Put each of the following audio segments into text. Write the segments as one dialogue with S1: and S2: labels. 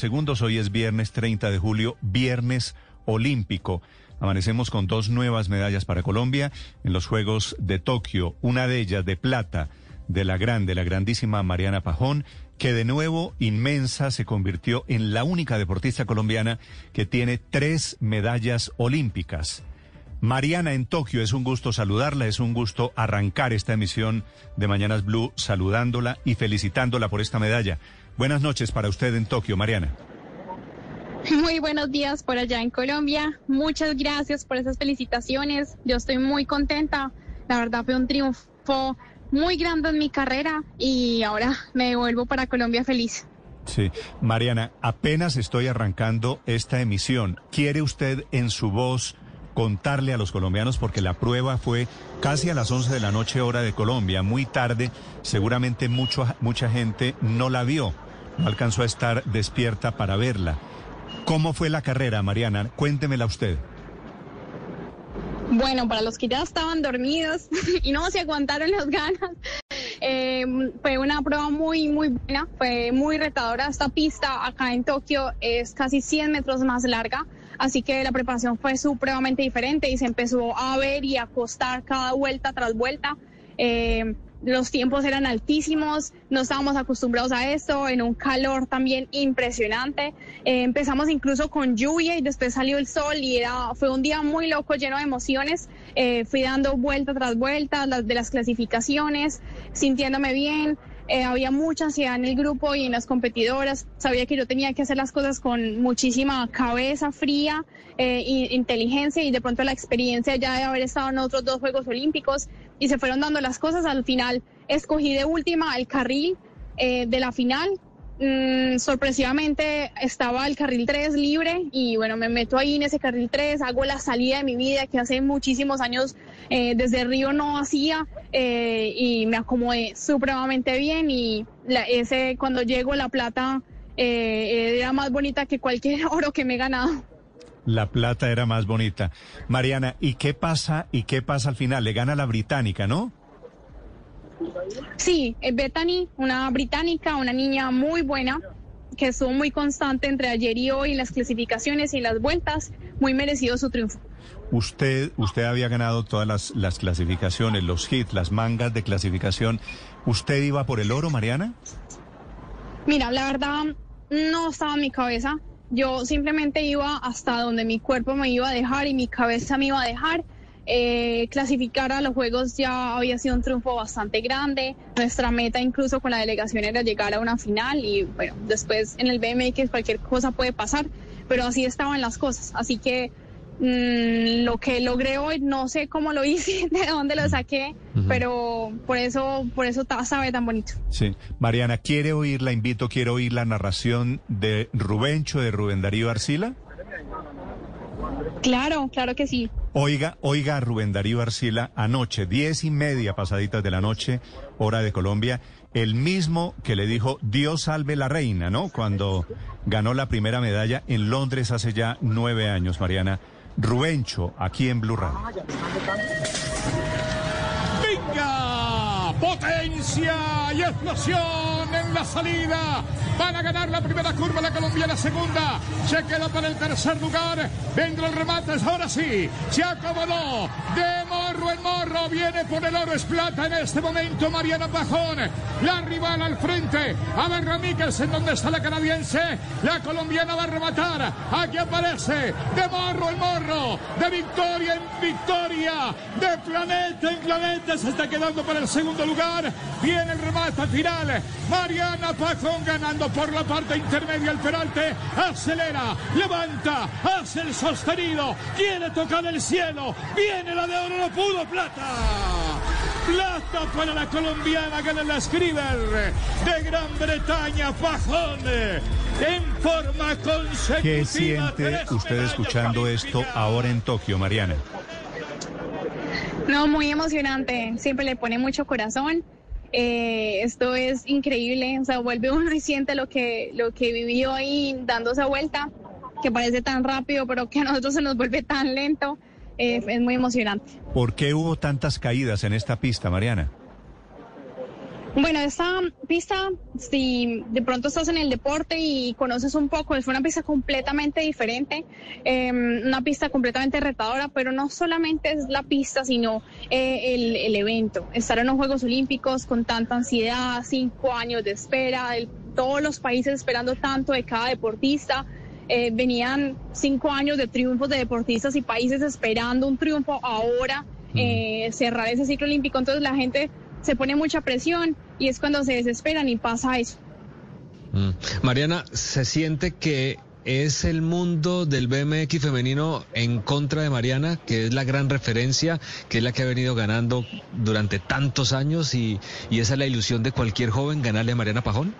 S1: segundos. Hoy es viernes 30 de julio, viernes olímpico. Amanecemos con dos nuevas medallas para Colombia en los Juegos de Tokio, una de ellas de plata de la grande, la grandísima Mariana Pajón, que de nuevo inmensa se convirtió en la única deportista colombiana que tiene tres medallas olímpicas. Mariana en Tokio, es un gusto saludarla, es un gusto arrancar esta emisión de Mañanas Blue saludándola y felicitándola por esta medalla. Buenas noches para usted en Tokio, Mariana.
S2: Muy buenos días por allá en Colombia. Muchas gracias por esas felicitaciones. Yo estoy muy contenta. La verdad fue un triunfo muy grande en mi carrera y ahora me devuelvo para Colombia feliz.
S1: Sí, Mariana, apenas estoy arrancando esta emisión. ¿Quiere usted en su voz contarle a los colombianos, porque la prueba fue casi a las 11 de la noche hora de Colombia, muy tarde, seguramente mucho, mucha gente no la vio, alcanzó a estar despierta para verla. ¿Cómo fue la carrera, Mariana? Cuéntemela usted.
S2: Bueno, para los que ya estaban dormidos y no se aguantaron las ganas, eh, fue una prueba muy, muy buena, fue muy retadora. Esta pista acá en Tokio es casi 100 metros más larga, así que la preparación fue supremamente diferente y se empezó a ver y a acostar cada vuelta tras vuelta. Eh, los tiempos eran altísimos, no estábamos acostumbrados a esto, en un calor también impresionante. Eh, empezamos incluso con lluvia y después salió el sol y era, fue un día muy loco, lleno de emociones. Eh, fui dando vuelta tras vuelta las, de las clasificaciones, sintiéndome bien. Eh, había mucha ansiedad en el grupo y en las competidoras. Sabía que yo tenía que hacer las cosas con muchísima cabeza fría e inteligencia y de pronto la experiencia ya de haber estado en otros dos Juegos Olímpicos y se fueron dando las cosas. Al final escogí de última el carril eh, de la final. Mm, sorpresivamente estaba el carril 3 libre y bueno, me meto ahí en ese carril 3, hago la salida de mi vida que hace muchísimos años eh, desde Río no hacía eh, y me acomodé supremamente bien y ese cuando llego la plata era más bonita que cualquier oro que me he ganado.
S1: La plata era más bonita. Mariana, ¿y qué pasa? ¿Y qué pasa al final? Le gana la británica, ¿no?
S2: Sí, eh, Bethany, una británica, una niña muy buena, que estuvo muy constante entre ayer y hoy en las clasificaciones y las vueltas, muy merecido su triunfo.
S1: Usted, usted había ganado todas las, las clasificaciones, los hits, las mangas de clasificación. ¿Usted iba por el oro, Mariana?
S2: Mira, la verdad no estaba en mi cabeza. Yo simplemente iba hasta donde mi cuerpo me iba a dejar y mi cabeza me iba a dejar. Eh, clasificar a los Juegos ya había sido un triunfo bastante grande. Nuestra meta incluso con la delegación era llegar a una final y bueno, después en el BMX cualquier cosa puede pasar, pero así estaban las cosas. Así que Mm, lo que logré hoy, no sé cómo lo hice, de dónde lo saqué, pero por eso, por eso sabe tan bonito.
S1: Sí. Mariana, ¿quiere oír, la invito, quiere oír la narración de Rubencho, de Rubén Darío Arcila?
S2: Claro, claro que sí.
S1: Oiga, oiga a Rubén Darío Arcila anoche, diez y media pasaditas de la noche, hora de Colombia, el mismo que le dijo Dios salve la reina, ¿no? Cuando ganó la primera medalla en Londres hace ya nueve años, Mariana. Rubencho, aquí en Blue Radio.
S3: ¡Venga! ¡Potencia y explosión en la salida! Van a ganar la primera curva la colombiana segunda. Se queda para el tercer lugar. Vendrá el remate. Ahora sí. Se acomodó. De morro morro. Viene por el oro es plata en este momento. Mariana Pajón. La rival al frente. A ver Ramírez en donde está la canadiense. La colombiana va a rematar. Aquí aparece. De morro en morro. De victoria en victoria. De planeta en planeta. Se está quedando para el segundo lugar. Viene el remate final. Mariana Pajón ganando por la parte intermedia el Peralte, acelera, levanta, hace el sostenido, quiere tocar el cielo, viene la de oro, plata. Plata para la colombiana gana la Scriber de Gran Bretaña, Pajón, en forma consecutiva.
S1: ¿Qué siente usted escuchando esto ahora en Tokio, Mariana?
S2: No, muy emocionante, siempre le pone mucho corazón. Eh, esto es increíble, o sea, vuelve uno y siente lo que, lo que vivió ahí dando esa vuelta, que parece tan rápido, pero que a nosotros se nos vuelve tan lento. Eh, es muy emocionante.
S1: ¿Por qué hubo tantas caídas en esta pista, Mariana?
S2: Bueno, esta pista, si de pronto estás en el deporte y conoces un poco, es una pista completamente diferente, em, una pista completamente retadora, pero no solamente es la pista, sino eh, el, evento. Estar en los Juegos Olímpicos con tanta ansiedad, cinco años de espera, todos los países esperando tanto de cada deportista. Eh, venían cinco años de triunfos de deportistas y países esperando un triunfo ahora, eh, cerrar ese ciclo olímpico. Entonces la gente se pone mucha presión y es cuando se desesperan y pasa eso.
S4: Mm. Mariana, ¿se siente que es el mundo del BMX femenino en contra de Mariana, que es la gran referencia, que es la que ha venido ganando durante tantos años y, esa es la ilusión de cualquier joven, ganarle a Mariana Pajón?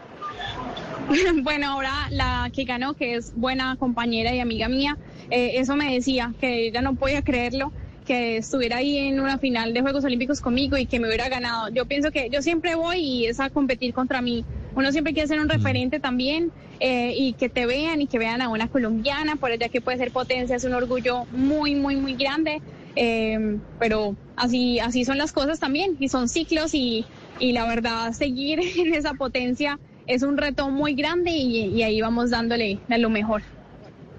S2: Bueno, ahora la que ganó, que es buena compañera y amiga mía, eh, eso me decía, que ella no podía creerlo, que estuviera ahí en una final de Juegos Olímpicos conmigo y que me hubiera ganado. Yo pienso que yo siempre voy y es a competir contra mí. Uno siempre quiere ser un referente también eh, y que te vean y que vean a una colombiana, por allá que puede ser potencia, es un orgullo muy, muy, muy grande. Eh, pero así, así son las cosas también y son ciclos y, y la verdad seguir en esa potencia es un reto muy grande y, ahí vamos dándole a lo mejor.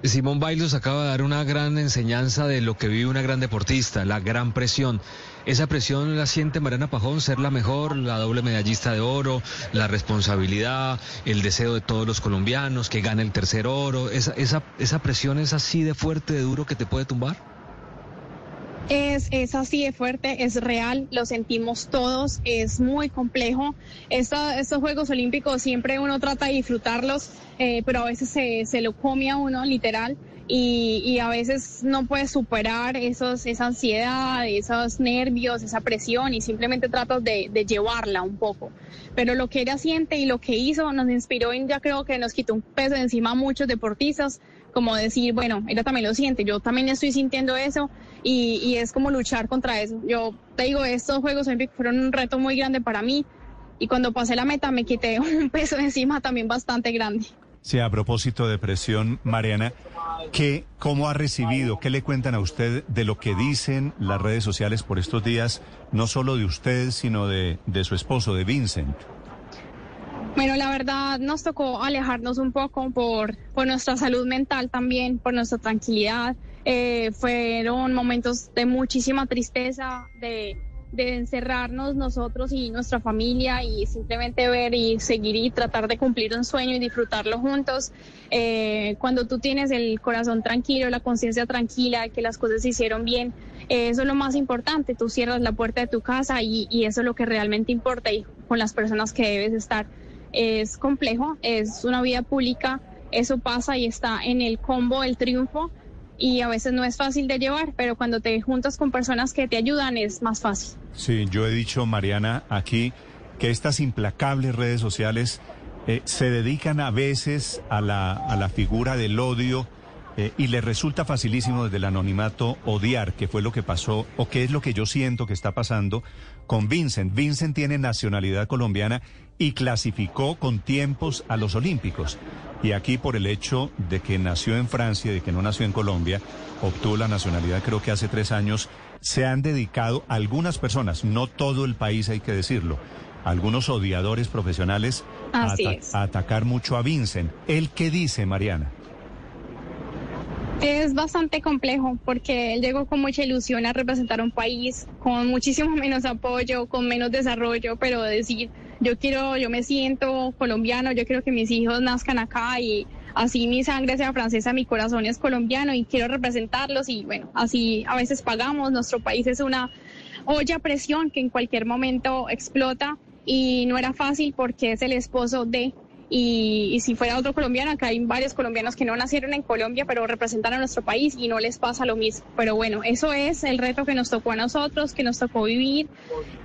S4: Simón Bailos acaba de dar una gran enseñanza de lo que vive una gran deportista, la gran presión. Esa presión la siente Mariana Pajón, ser la mejor, la doble medallista de oro, la responsabilidad, el deseo de todos los colombianos, que gane el tercer oro. Esa, esa, esa presión es así de fuerte, de duro que te puede tumbar.
S2: Es, es, así de fuerte, es real, lo sentimos todos, es muy complejo. estos Juegos Olímpicos siempre uno trata de disfrutarlos, eh, pero a veces se, se, lo come a uno, literal, y, y, a veces no puede superar esos, esa ansiedad, esos nervios, esa presión, y simplemente tratas de, de llevarla un poco. Pero lo que ella siente y lo que hizo nos inspiró y ya creo que nos quitó un peso encima a muchos deportistas como decir, bueno, ella también lo siente, yo también estoy sintiendo eso y, es como luchar contra eso. Yo te digo, estos Juegos Olímpicos fueron un reto muy grande para mí y cuando pasé la meta me quité un peso encima también bastante grande.
S1: Sí, a propósito de presión, Mariana, ¿qué, ¿cómo ha recibido, qué le cuentan a usted de lo que dicen las redes sociales por estos días, no solo de usted, sino de, de su esposo, de Vincent?
S2: Bueno, la verdad nos tocó alejarnos un poco por, por nuestra salud mental también, por nuestra tranquilidad. Eh, fueron momentos de muchísima tristeza, de, de, encerrarnos nosotros y nuestra familia y simplemente ver y seguir y tratar de cumplir un sueño y disfrutarlo juntos. Eh, cuando tú tienes el corazón tranquilo, la conciencia tranquila, que las cosas se hicieron bien, eh, eso es lo más importante. Tú cierras la puerta de tu casa y, y eso es lo que realmente importa y con las personas que debes estar es complejo, es una vida pública, eso pasa y está en el combo del triunfo y a veces no es fácil de llevar, pero cuando te juntas con personas que te ayudan es más fácil.
S1: Sí, yo he dicho, Mariana, aquí que estas implacables redes sociales eh, se dedican a veces a la, a la figura del odio eh, y le resulta facilísimo desde el anonimato odiar, que fue lo que pasó, o qué es lo que yo siento que está pasando con Vincent. Vincent tiene nacionalidad colombiana y clasificó con tiempos a los Olímpicos. Y aquí por el hecho de que nació en Francia y de que no nació en Colombia, obtuvo la nacionalidad creo que hace tres años, se han dedicado algunas personas, no todo el país hay que decirlo, algunos odiadores profesionales a, a, atacar mucho a Vincent. ¿Él qué dice, Mariana?
S2: Es bastante complejo porque él llegó con mucha ilusión a representar un país con muchísimo menos apoyo, con menos desarrollo, pero decir yo quiero, yo me siento colombiano, yo quiero que mis hijos nazcan acá y así mi sangre sea francesa, mi corazón es colombiano y quiero representarlos y bueno, así a veces pagamos, nuestro país es una olla presión que en cualquier momento explota y no era fácil porque es el esposo de y, si fuera otro colombiano, acá hay varios colombianos que no nacieron en Colombia, pero representan a nuestro país y no les pasa lo mismo. Pero bueno, eso es el reto que nos tocó a nosotros, que nos tocó vivir,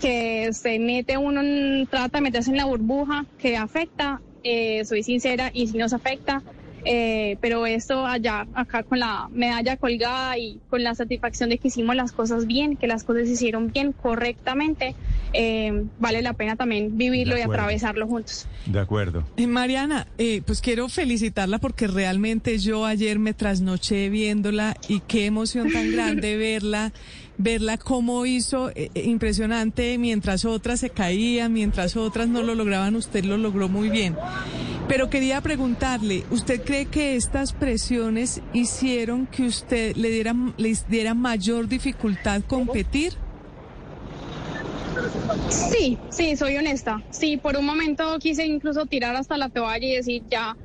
S2: que se mete uno, trata de meterse en la burbuja, que afecta, eh, soy sincera, y si nos afecta, eh, pero esto allá, acá con la medalla colgada y con la satisfacción de que hicimos las cosas bien, que las cosas se hicieron bien, correctamente, eh, vale la pena también vivirlo y atravesarlo juntos.
S1: De acuerdo.
S5: Eh, Mariana, pues quiero felicitarla porque realmente yo ayer me trasnoché viéndola y qué emoción tan grande verla verla cómo hizo eh, eh, impresionante mientras otras se caían, mientras otras no lo lograban, usted lo logró muy bien. Pero quería preguntarle, ¿usted cree que estas presiones hicieron que usted le diera, les diera mayor dificultad competir?
S2: Sí, sí, soy honesta. Sí, por un momento quise incluso tirar hasta la toalla y decir, ya,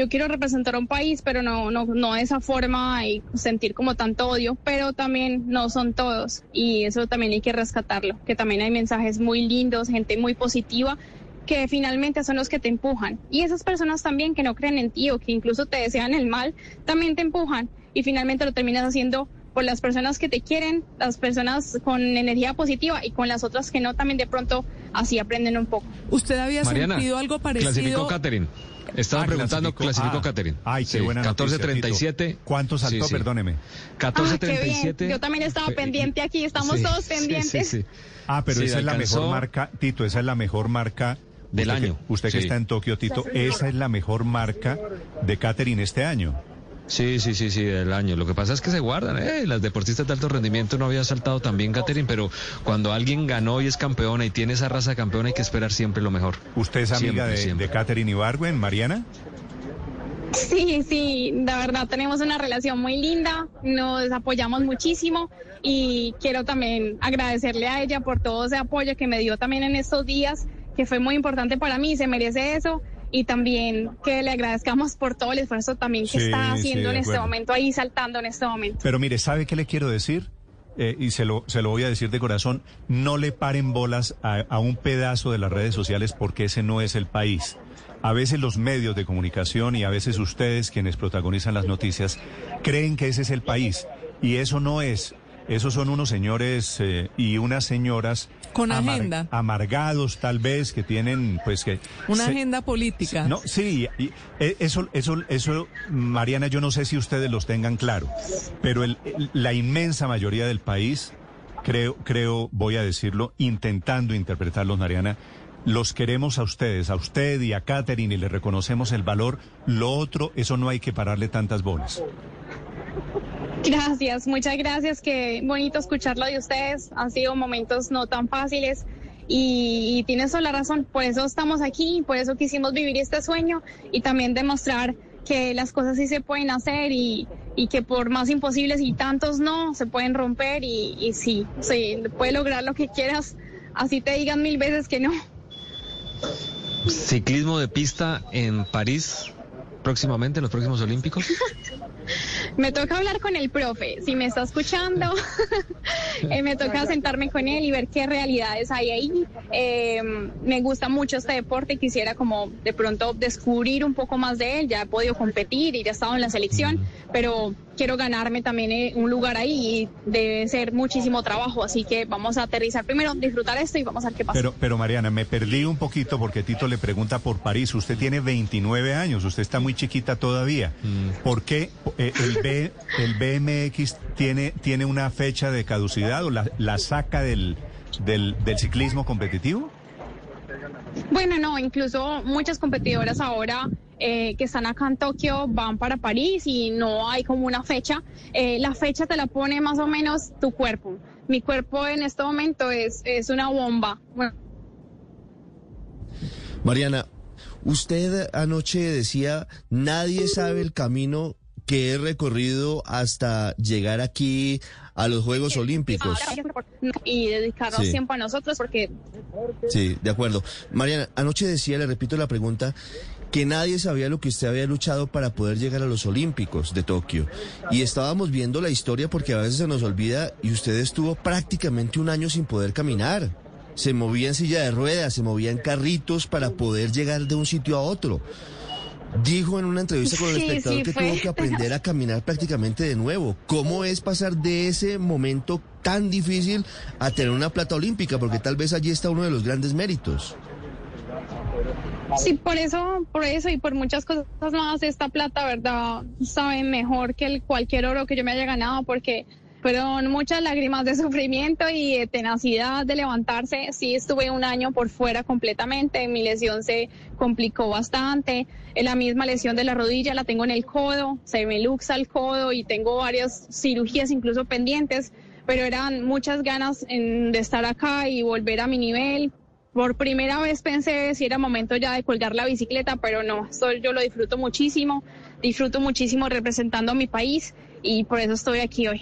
S2: yo quiero representar a un país, pero no, no, no de esa forma y sentir como tanto odio, pero también no son todos y eso también hay que rescatarlo, que también hay mensajes muy lindos, gente muy positiva que finalmente son los que te empujan. Y esas personas también que no creen en ti o que incluso te desean el mal, también te empujan y finalmente lo terminas haciendo por las personas que te quieren, las personas con energía positiva y con las otras que no, también de pronto así aprenden un poco.
S5: ¿Usted había sentido algo parecido?
S4: Clasificó Catherine. Estaba
S1: Ah,
S4: preguntando,
S1: clasificó.
S4: clasificó
S1: Ah.
S4: Catherine.
S1: Ay, qué
S4: Sí,
S1: buena noticia,
S4: 14.37.
S1: Tito. ¿Cuánto saltó? Perdóneme.
S2: Ah, qué
S4: 14.37.
S2: bien. Yo también estaba pendiente aquí, estamos
S4: Sí,
S2: todos
S4: sí,
S2: pendientes.
S4: sí, sí.
S1: Ah, pero
S4: Sí,
S1: esa es la mejor marca, Tito, esa es la mejor marca
S4: Del
S1: usted que-
S4: año,
S1: usted que
S4: sí.
S1: está en Tokio, Tito, esa es la mejor marca de Catherine este año.
S4: Sí, sí, sí, sí, del año. Lo que pasa es que se guardan, ¿eh? Las deportistas de alto rendimiento no había saltado tan bien, Catherine, pero cuando alguien ganó y es campeona y tiene esa raza campeona hay que esperar siempre lo mejor.
S1: ¿Usted es amiga
S4: Siempre,
S1: de,
S4: siempre.
S1: de Catherine Ibargüen, Mariana?
S2: Sí, sí, de verdad tenemos una relación muy linda, nos apoyamos muchísimo y quiero también agradecerle a ella por todo ese apoyo que me dio también en estos días, que fue muy importante para mí, se merece eso y también que le agradezcamos por todo el esfuerzo también que
S1: Sí,
S2: está
S1: sí,
S2: haciendo
S1: de
S2: en este momento, ahí saltando en este momento.
S1: Pero mire, ¿sabe qué le quiero decir? Eh, y se lo, se lo voy a decir de corazón, no le paren bolas a, a un pedazo de las redes sociales porque ese no es el país. A veces los medios de comunicación y a veces ustedes quienes protagonizan las noticias creen que ese es el país y eso no es. Esos son unos señores eh, y unas señoras
S5: Con agenda.
S1: amargados tal vez que tienen pues que
S5: Una
S1: se-
S5: agenda política.
S1: no, sí, y, eh, eso, eso, eso, Mariana, yo no sé si ustedes los tengan claro, pero el- el- la inmensa mayoría del país, creo, creo, voy a decirlo, intentando interpretarlos, Mariana, los queremos a ustedes, a usted y a Catherine, y le reconocemos el valor. Lo otro, eso no hay que pararle tantas bolas.
S2: Gracias, muchas gracias, qué bonito escucharlo de ustedes, han sido momentos no tan fáciles. Y, y tienes toda la razón, por eso estamos aquí, por eso quisimos vivir este sueño y también demostrar que las cosas sí se pueden hacer y, y que por más imposibles y tantos no, se pueden romper y, y sí, sí, puedes lograr lo que quieras, así te digan mil veces que no.
S4: Ciclismo de pista en París próximamente, en los próximos Olímpicos.
S2: Me toca hablar con el profe, si me está escuchando, eh, me toca sentarme con él y ver qué realidades hay ahí. Eh, me gusta mucho este deporte, quisiera como de pronto descubrir un poco más de él, ya he podido competir y ya he estado en la selección, pero quiero ganarme también eh, un lugar ahí y debe ser muchísimo trabajo, así que vamos a aterrizar primero, disfrutar esto y vamos a ver qué pasa.
S1: Pero, pero Mariana, me perdí un poquito porque Tito le pregunta por París. Usted tiene 29 años, usted está muy chiquita todavía. ¿Por qué eh, el, B- el BMX tiene, tiene una fecha de caducidad o la, la saca del, del, del ciclismo competitivo?
S2: Bueno, no, incluso muchas competidoras ahora eh, que están acá en Tokio van para París y no hay como una fecha. Eh, la fecha te la pone más o menos tu cuerpo. Mi cuerpo en este momento es, es una bomba. Bueno,
S6: Mariana, usted anoche decía, nadie sabe el camino que he recorrido hasta llegar aquí a los Juegos Olímpicos.
S2: y dedicarnos
S6: Sí.
S2: tiempo a nosotros porque
S6: Sí, de acuerdo. Mariana, anoche decía, le repito la pregunta, que nadie sabía lo que usted había luchado para poder llegar a los Olímpicos de Tokio. Y estábamos viendo la historia porque a veces se nos olvida y usted estuvo prácticamente un año sin poder caminar. Se movía en silla de ruedas, se movía en carritos para poder llegar de un sitio a otro. Dijo en una entrevista con el
S2: Sí,
S6: espectador
S2: sí,
S6: que
S2: fue.
S6: tuvo que aprender a caminar prácticamente de nuevo. ¿Cómo es pasar de ese momento tan difícil a tener una plata olímpica? Porque tal vez allí está uno de los grandes méritos.
S2: Sí, por eso, por eso y por muchas cosas más, esta plata, verdad, sabe mejor que el cualquier oro que yo me haya ganado, porque fueron muchas lágrimas de sufrimiento y de tenacidad de levantarse. Sí, estuve un año por fuera completamente, mi lesión se complicó bastante. La misma lesión de la rodilla la tengo en el codo, se me luxa el codo y tengo varias cirugías incluso pendientes, pero eran muchas ganas de estar acá y volver a mi nivel. Por primera vez pensé si era momento ya de colgar la bicicleta, pero no, yo lo disfruto muchísimo, disfruto muchísimo representando a mi país y por eso estoy aquí hoy.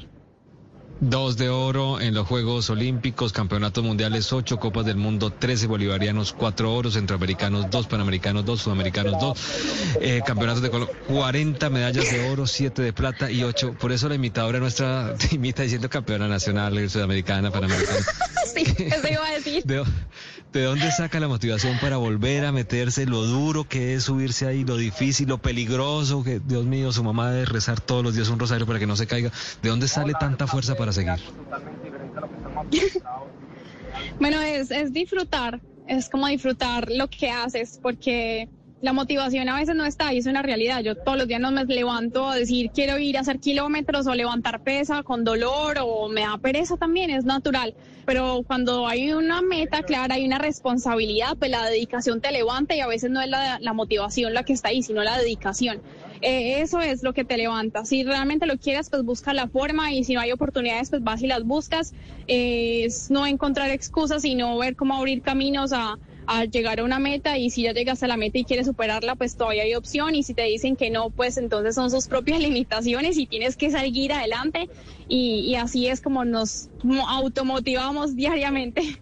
S4: Dos de oro en los Juegos Olímpicos, Campeonatos Mundiales, ocho Copas del Mundo, trece bolivarianos, cuatro oros, centroamericanos, dos panamericanos, dos sudamericanos, dos eh, campeonatos de color, 40 medallas de oro, siete de plata y ocho. Por eso la imitadora nuestra te imita diciendo campeona nacional, sudamericana, panamericana.
S2: sí, eso iba a decir.
S4: ¿De dónde saca la motivación para volver a meterse? Lo duro que es subirse ahí, lo difícil, lo peligroso que, Dios mío, su mamá debe rezar todos los días un rosario para que no se caiga. ¿De dónde sale tanta fuerza para seguir?
S2: bueno, es, es disfrutar, es como disfrutar lo que haces, porque la motivación a veces no está y es una realidad. Yo todos los días no me levanto a decir quiero ir a hacer kilómetros o levantar pesa con dolor o me da pereza también, es natural. Pero cuando hay una meta clara, hay una responsabilidad, pues la dedicación te levanta y a veces no es la, motivación la que está ahí, sino la dedicación. Eh, eso es lo que te levanta. Si realmente lo quieres, pues busca la forma y si no hay oportunidades, pues vas y las buscas. es no encontrar excusas, sino ver cómo abrir caminos a a llegar a una meta y si ya llegas a la meta y quieres superarla, pues todavía hay opción y si te dicen que no, pues entonces son sus propias limitaciones y tienes que seguir adelante y, así es como nos automotivamos diariamente.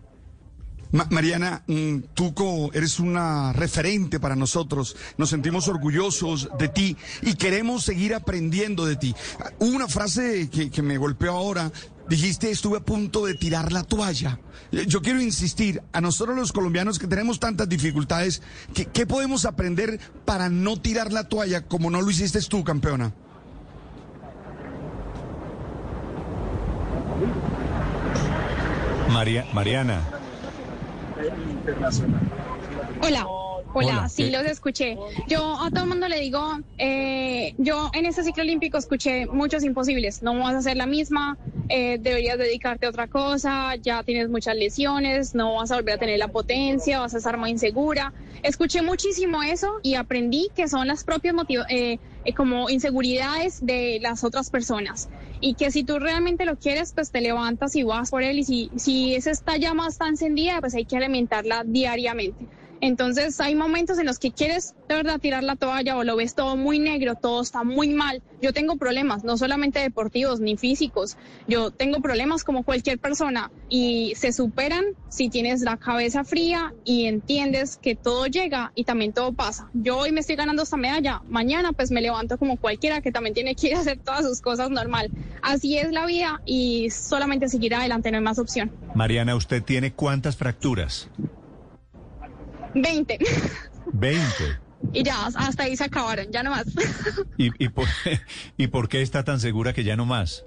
S3: Mariana, mm, tú eres una referente para nosotros, nos sentimos orgullosos de ti y queremos seguir aprendiendo de ti. Una frase que, que me golpeó ahora Dijiste, estuve a punto de tirar la toalla. Eh, yo quiero insistir, a nosotros los colombianos que tenemos tantas dificultades, ¿qué, podemos aprender para no tirar la toalla como no lo hiciste tú, campeona?
S1: María, Mariana.
S2: Hola. Hola, sí, los escuché. Yo a todo el mundo le digo, eh, yo en este ciclo olímpico escuché muchos imposibles. No vas a hacer la misma, eh, deberías dedicarte a otra cosa, ya tienes muchas lesiones, no vas a volver a tener la potencia, vas a estar muy insegura. Escuché muchísimo eso y aprendí que son las propias eh, como inseguridades de las otras personas y que si tú realmente lo quieres, pues te levantas y vas por él y si, si esa llama está encendida, pues hay que alimentarla diariamente. Entonces hay momentos en los que quieres de verdad tirar la toalla o lo ves todo muy negro, todo está muy mal. Yo tengo problemas, no solamente deportivos ni físicos, yo tengo problemas como cualquier persona y se superan si tienes la cabeza fría y entiendes que todo llega y también todo pasa. Yo hoy me estoy ganando esta medalla, mañana pues me levanto como cualquiera que también tiene que ir a hacer todas sus cosas normal. Así es la vida y solamente seguir adelante, no hay más opción.
S1: Mariana, ¿usted tiene cuántas fracturas?
S2: 20.
S1: 20.
S2: Y ya, hasta ahí se acabaron, ya no más.
S1: ¿Y, y, por, ¿Y por qué está tan segura que ya no más?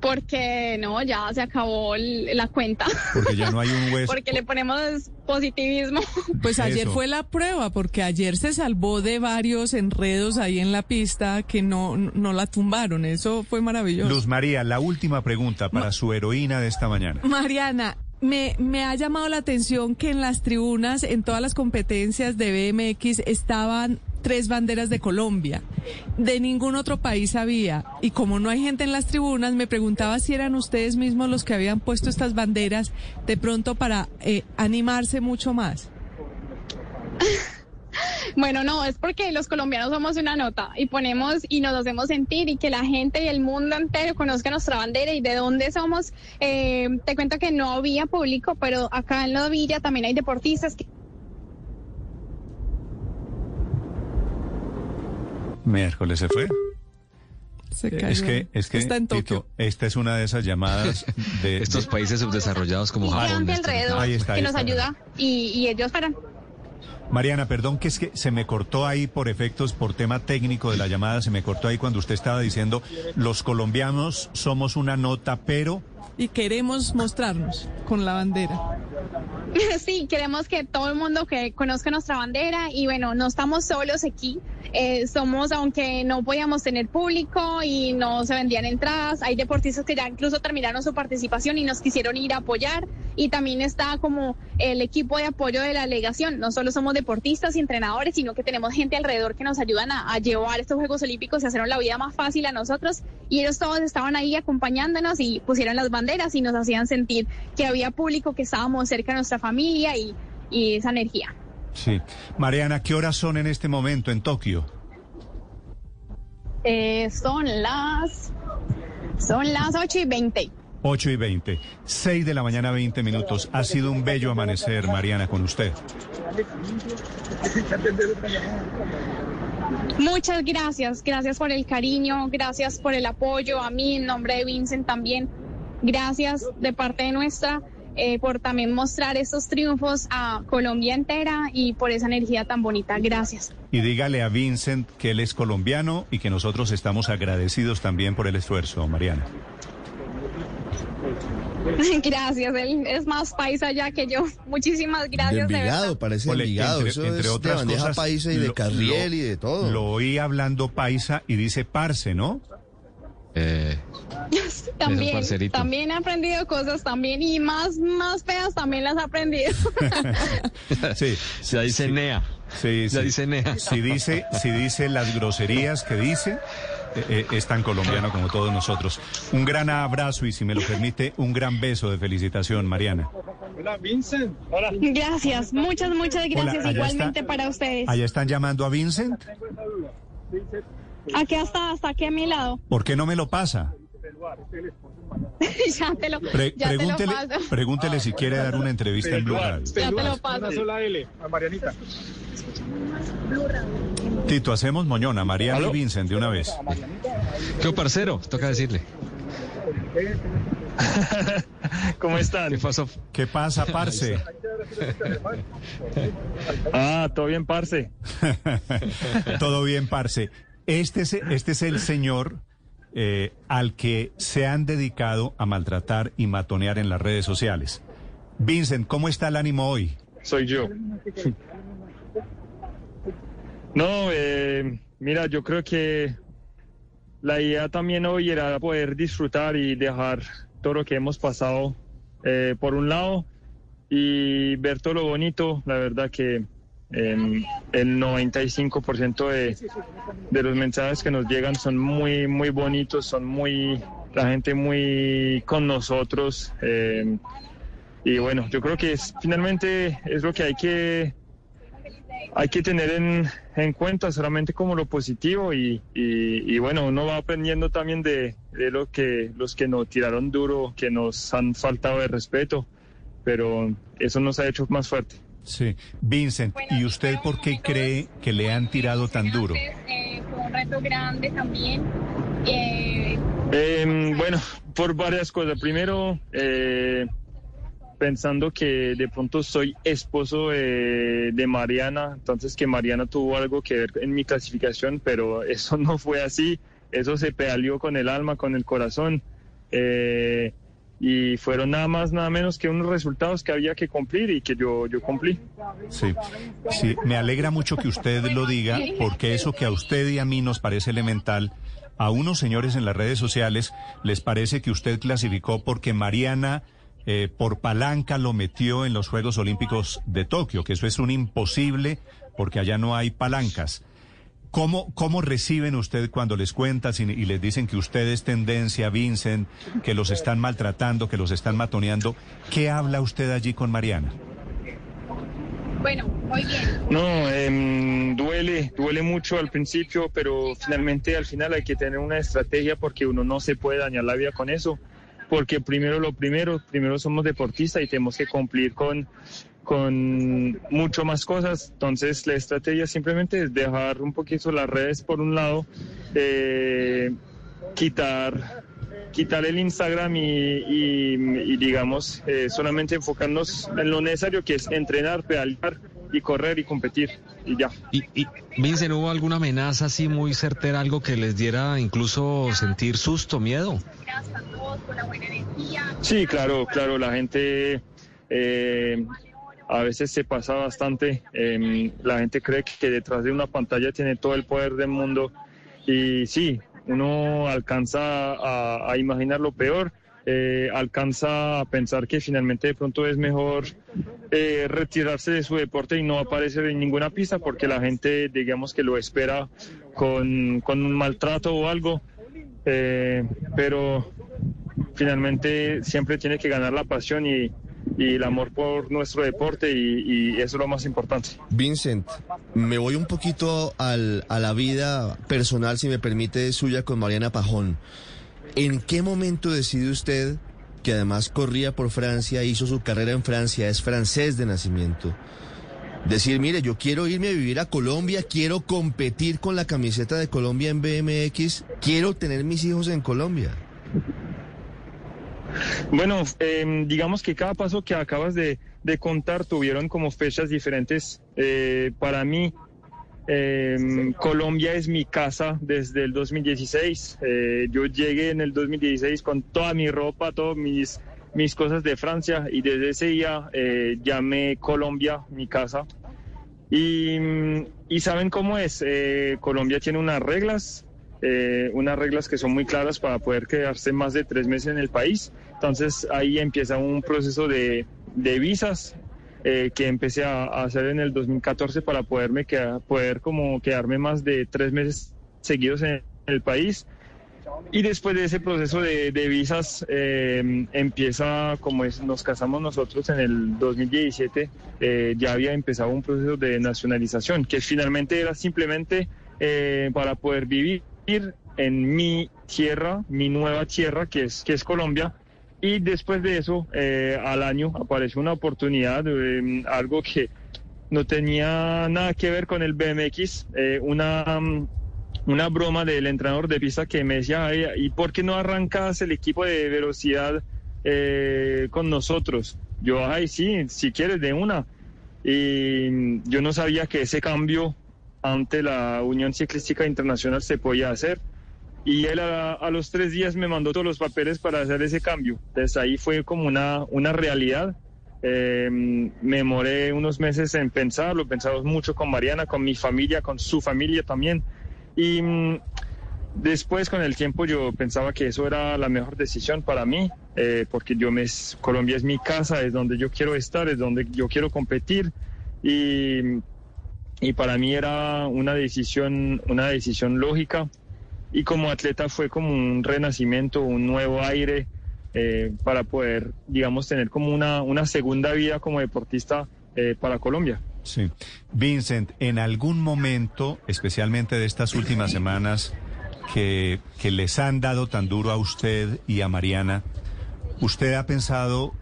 S2: Porque no, ya se acabó la cuenta.
S1: Porque ya no hay un hueso.
S2: Porque le ponemos positivismo.
S5: Pues ayer fue la prueba, porque ayer se salvó de varios enredos ahí en la pista que no, no la tumbaron. Eso fue maravilloso.
S1: Luz María, la última pregunta para su heroína de esta mañana.
S5: Mariana, me, me ha llamado la atención que en las tribunas, en todas las competencias de BMX, estaban tres banderas de Colombia. De ningún otro país había. Y como no hay gente en las tribunas, me preguntaba si eran ustedes mismos los que habían puesto estas banderas de pronto para eh, animarse mucho más.
S2: Bueno, no, es porque los colombianos somos una nota y ponemos y nos hacemos sentir y que la gente y el mundo entero conozca nuestra bandera y de dónde somos. Eh, te cuento que no había público, pero acá en la villa también hay deportistas que...
S1: Miércoles se fue.
S5: Se cayó.
S1: Es que, es que
S5: Está en Tokio.
S1: esta es una de esas llamadas de
S4: estos países subdesarrollados como Japón.
S2: alrededor
S1: Ahí está, ahí
S2: que nos
S1: está.
S2: ayuda y, y ellos paran.
S1: Mariana, perdón que es que se me cortó ahí por efectos, por tema técnico de la llamada, se me cortó ahí cuando usted estaba diciendo, los colombianos somos una nota, pero...
S5: Y queremos mostrarnos con la bandera.
S2: Sí, queremos que todo el mundo que conozca nuestra bandera y bueno, no estamos solos aquí. Eh, somos, aunque no podíamos tener público y no se vendían entradas, hay deportistas que ya incluso terminaron su participación y nos quisieron ir a apoyar. Y también está como el equipo de apoyo de la delegación. No solo somos deportistas y entrenadores, sino que tenemos gente alrededor que nos ayudan a, a llevar estos Juegos Olímpicos y hacer la vida más fácil a nosotros. Y ellos todos estaban ahí acompañándonos y pusieron las banderas y nos hacían sentir que había público, que estábamos cerca de nuestra familia y, y esa energía.
S1: Sí. Mariana, ¿qué horas son en este momento en Tokio?
S2: Eh, son las son las 8 y 20.
S1: 8 y 20. 6 de la mañana, 20 minutos. Ha sido un bello amanecer, Mariana, con usted.
S2: Muchas gracias, gracias por el cariño, gracias por el apoyo a mí en nombre de Vincent también. Gracias de parte de nuestra eh, por también mostrar estos triunfos a Colombia entera y por esa energía tan bonita. Gracias.
S1: Y dígale a Vincent que él es colombiano y que nosotros estamos agradecidos también por el esfuerzo, Mariana.
S2: Gracias, él es más paisa ya que yo. Muchísimas gracias.
S6: De Envigado, parece
S1: Ole,
S6: Envigado.
S1: entre-
S6: Eso
S1: entre
S6: es
S1: otras
S6: de bandeja
S1: cosas,
S6: paisa y de
S1: lo-
S6: carriel
S1: lo-
S6: y de todo.
S1: Lo oí hablando paisa y dice parce, ¿no?
S4: Eh,
S2: También,
S4: parcerito.
S2: también he aprendido cosas también y más, más feas también las he aprendido.
S1: Sí.
S4: ya dice Nea.
S1: Sí,
S4: Ya
S1: sí.
S4: dice Nea.
S1: Si dice, si dice las groserías que dice, eh, eh, es tan colombiano como todos nosotros. Un gran abrazo y, si me lo permite, un gran beso de felicitación, Mariana.
S2: Gracias, muchas, muchas gracias. Igualmente
S1: está-
S2: para ustedes.
S1: Allá están llamando a Vincent.
S2: Aquí hasta, hasta aquí a mi lado.
S1: ¿Por qué no me lo pasa?
S2: ya te lo,
S1: Pre-
S2: ya te lo
S1: pregúntele,
S2: paso.
S1: pregúntele si quiere dar una entrevista en Blue Radio.
S2: Ya te lo paso.
S3: Una sola L, a Marianita.
S1: Tito, hacemos moñona, Mariana y Vincent de una vez.
S4: ¿Qué parcero? Toca decirle.
S7: ¿Cómo están?
S4: ¿Qué pasó?
S1: ¿Qué pasa, parce?
S7: Ah, todo bien, parce.
S1: Todo bien, parce. Este es, este es el señor eh, al que se han dedicado a maltratar y matonear en las redes sociales. Vincent, ¿cómo está el ánimo hoy?
S7: Soy yo. No, eh, mira, yo creo que la idea también hoy era poder disfrutar y dejar todo lo que hemos pasado eh, por un lado y ver todo lo bonito. La verdad que el 95% de, de los mensajes que nos llegan son muy, muy bonitos, son muy, la gente muy con nosotros. eh, y bueno, yo creo que es, finalmente es lo que hay que hay que tener en, en cuenta solamente como lo positivo y, y- y bueno, uno va aprendiendo también de, de lo que los que nos tiraron duro, que nos han faltado de respeto, pero eso nos ha hecho más fuerte.
S1: Sí. Vincent, ¿y usted por qué cree que le han tirado tan duro?
S2: Eh, fue un reto grande también. Eh,
S7: Eh, bueno, por varias cosas. Primero, eh, pensando que de pronto soy esposo de, de Mariana, entonces que Mariana tuvo algo que ver en mi clasificación, pero eso no fue así. Eso se pedaleó con el alma, con el corazón. eh, y fueron nada más, nada menos que unos resultados que había que cumplir y que yo, yo cumplí.
S1: Sí, sí, me alegra mucho que usted lo diga, porque eso que a usted y a mí nos parece elemental, a unos señores en las redes sociales les parece que usted clasificó porque Mariana eh, por palanca lo metió en los Juegos Olímpicos de Tokio, que eso es un imposible porque allá no hay palancas. ¿Cómo, ¿Cómo reciben usted cuando les cuentas y, y les dicen que usted es tendencia, Vincent, que los están maltratando, que los están matoneando? ¿Qué habla usted allí con Mariana?
S2: bueno, muy bien.
S7: No, em, duele, duele mucho al principio, pero finalmente al final hay que tener una estrategia porque uno no se puede dañar la vida con eso, porque primero lo primero, primero somos deportistas y tenemos que cumplir con, con mucho más cosas, entonces la estrategia simplemente es dejar un poquito las redes por un lado, eh, quitar quitar el Instagram y, y- y, digamos eh, solamente enfocarnos en lo necesario que es entrenar, pedalear y correr y competir y ya.
S4: Y, y Vincent, ¿hubo alguna amenaza así muy certera, algo que les diera incluso sentir susto, miedo?
S7: Sí, claro, claro, la gente eh, a veces se pasa bastante. Em, la gente cree que detrás de una pantalla tiene todo el poder del mundo y sí, uno alcanza a, imaginar lo peor. Eh, alcanza a pensar que finalmente de pronto es mejor eh, retirarse de su deporte y no aparecer en ninguna pista porque la gente digamos que lo espera con, con un maltrato o algo eh, pero finalmente siempre tiene que ganar la pasión y, el amor por nuestro deporte y, eso es lo más importante.
S6: Vincent, me voy un poquito al, a la vida personal, si me permite, suya con Mariana Pajón. ¿En qué momento decide usted, que además corría por Francia, hizo su carrera en Francia, es francés de nacimiento, decir, mire, yo quiero irme a vivir a Colombia, quiero competir con la camiseta de Colombia en BMX, quiero tener mis hijos en Colombia?
S7: Bueno, em, digamos que cada paso que acabas de, contar tuvieron como fechas diferentes. Eh, para mí, em, Colombia es mi casa desde el 2016. Eh, yo llegué en el 2016 con toda mi ropa, todas mis, mis cosas de Francia y desde ese día eh, llamé Colombia mi casa. Y, y saben cómo es, Colombia tiene unas reglas, eh, unas reglas que son muy claras para poder quedarse más de tres meses en el país. Entonces ahí empieza un proceso de, de visas eh, que empecé a, hacer en el 2014 para poderme quedar, poder como quedarme más de tres meses seguidos en el país. Y después de ese proceso de, de visas eh, empieza, como es, nos casamos nosotros en el 2017, ya había empezado un proceso de nacionalización, que finalmente era simplemente para poder vivir en mi tierra, mi nueva tierra, que es, que es Colombia. Y después de eso, eh, al año apareció una oportunidad, eh, algo que no tenía nada que ver con el BMX, eh, una, una broma del entrenador de pista que me decía, ¿y por qué no arrancas el equipo de velocidad con nosotros? Yo, ay, sí, si quieres, de una. Y yo no sabía que ese cambio ante la Unión Ciclística Internacional se podía hacer. Y él a, los tres días me mandó todos los papeles para hacer ese cambio. Entonces ahí fue como una, una realidad. Eh, me demoré unos meses en pensarlo, pensamos mucho con Mariana, con mi familia, con su familia también. Y mm, después con el tiempo yo pensaba que eso era la mejor decisión para mí, eh, porque yo me, Colombia es mi casa, es donde yo quiero estar, es donde yo quiero competir. Y y para mí era una decisión, una decisión lógica y como atleta fue como un renacimiento, un nuevo aire eh, para poder, digamos, tener como una, una segunda vida como deportista eh, para Colombia.
S1: Sí. Vincent, en algún momento, especialmente de estas últimas semanas, que, que les han dado tan duro a usted y a Mariana, ¿usted ha pensado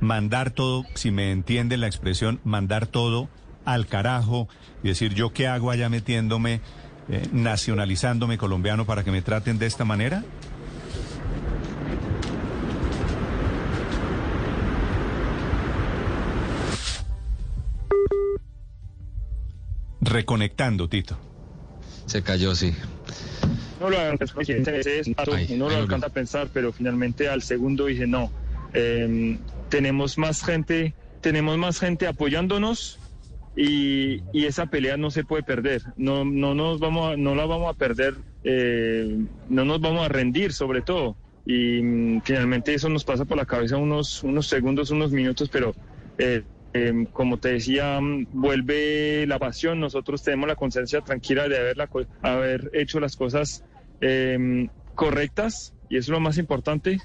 S1: mandar todo, si me entiende la expresión, mandar todo al carajo y decir, ¿yo qué hago allá metiéndome, eh, nacionalizándome colombiano para que me traten de esta manera? Reconectando, Tito.
S4: Se cayó, sí.
S7: No lo no lo alcanza a pensar, pero finalmente al segundo dije no. Em, tenemos más gente, tenemos más gente apoyándonos y, esa pelea no se puede perder. No, no, nos vamos a, no la vamos a perder, eh, no nos vamos a rendir sobre todo. Y mm, finalmente eso nos pasa por la cabeza unos, unos segundos, unos minutos, pero eh, em, como te decía, mm, vuelve la pasión. Nosotros tenemos la conciencia tranquila de haber, haber hecho las cosas em, correctas y eso es lo más importante.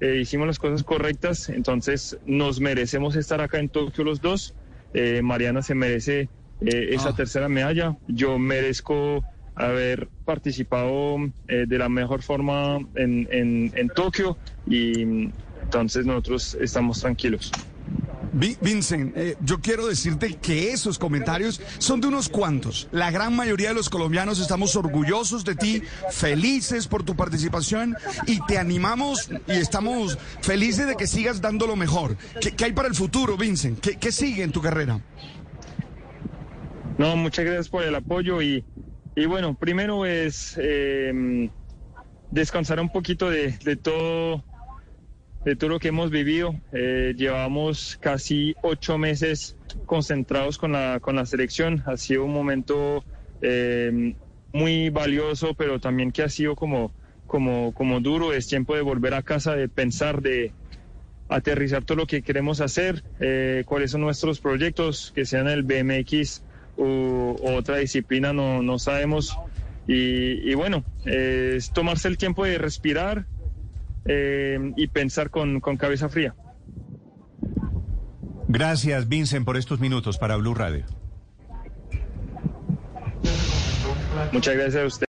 S7: Eh, hicimos las cosas correctas, entonces nos merecemos estar acá en Tokio los dos. Eh, Mariana se merece eh, esa ah. tercera medalla. Yo merezco haber participado eh, de la mejor forma en, en, Tokio y entonces nosotros estamos tranquilos.
S3: Vincent, yo quiero decirte que esos comentarios son de unos cuantos. La gran mayoría de los colombianos estamos orgullosos de ti, felices por tu participación y te animamos y estamos felices de que sigas dando lo mejor. ¿Qué, hay para el futuro, Vincent? ¿Qué, sigue en tu carrera?
S7: No, muchas gracias por el apoyo y, bueno, primero es em, descansar un poquito de todo de todo lo que hemos vivido. Eh, llevamos casi ocho meses concentrados con la, con la selección. Ha sido un momento eh, muy valioso, pero también que ha sido como, como, como duro. Es tiempo de volver a casa, de pensar, de aterrizar todo lo que queremos hacer, eh, cuáles son nuestros proyectos, que sean el BMX u, otra disciplina, no, no sabemos. Y, y bueno, es tomarse el tiempo de respirar, eh, y pensar con, con cabeza fría.
S1: Gracias, Vincent, por estos minutos para Blue Radio.
S7: Muchas gracias a usted.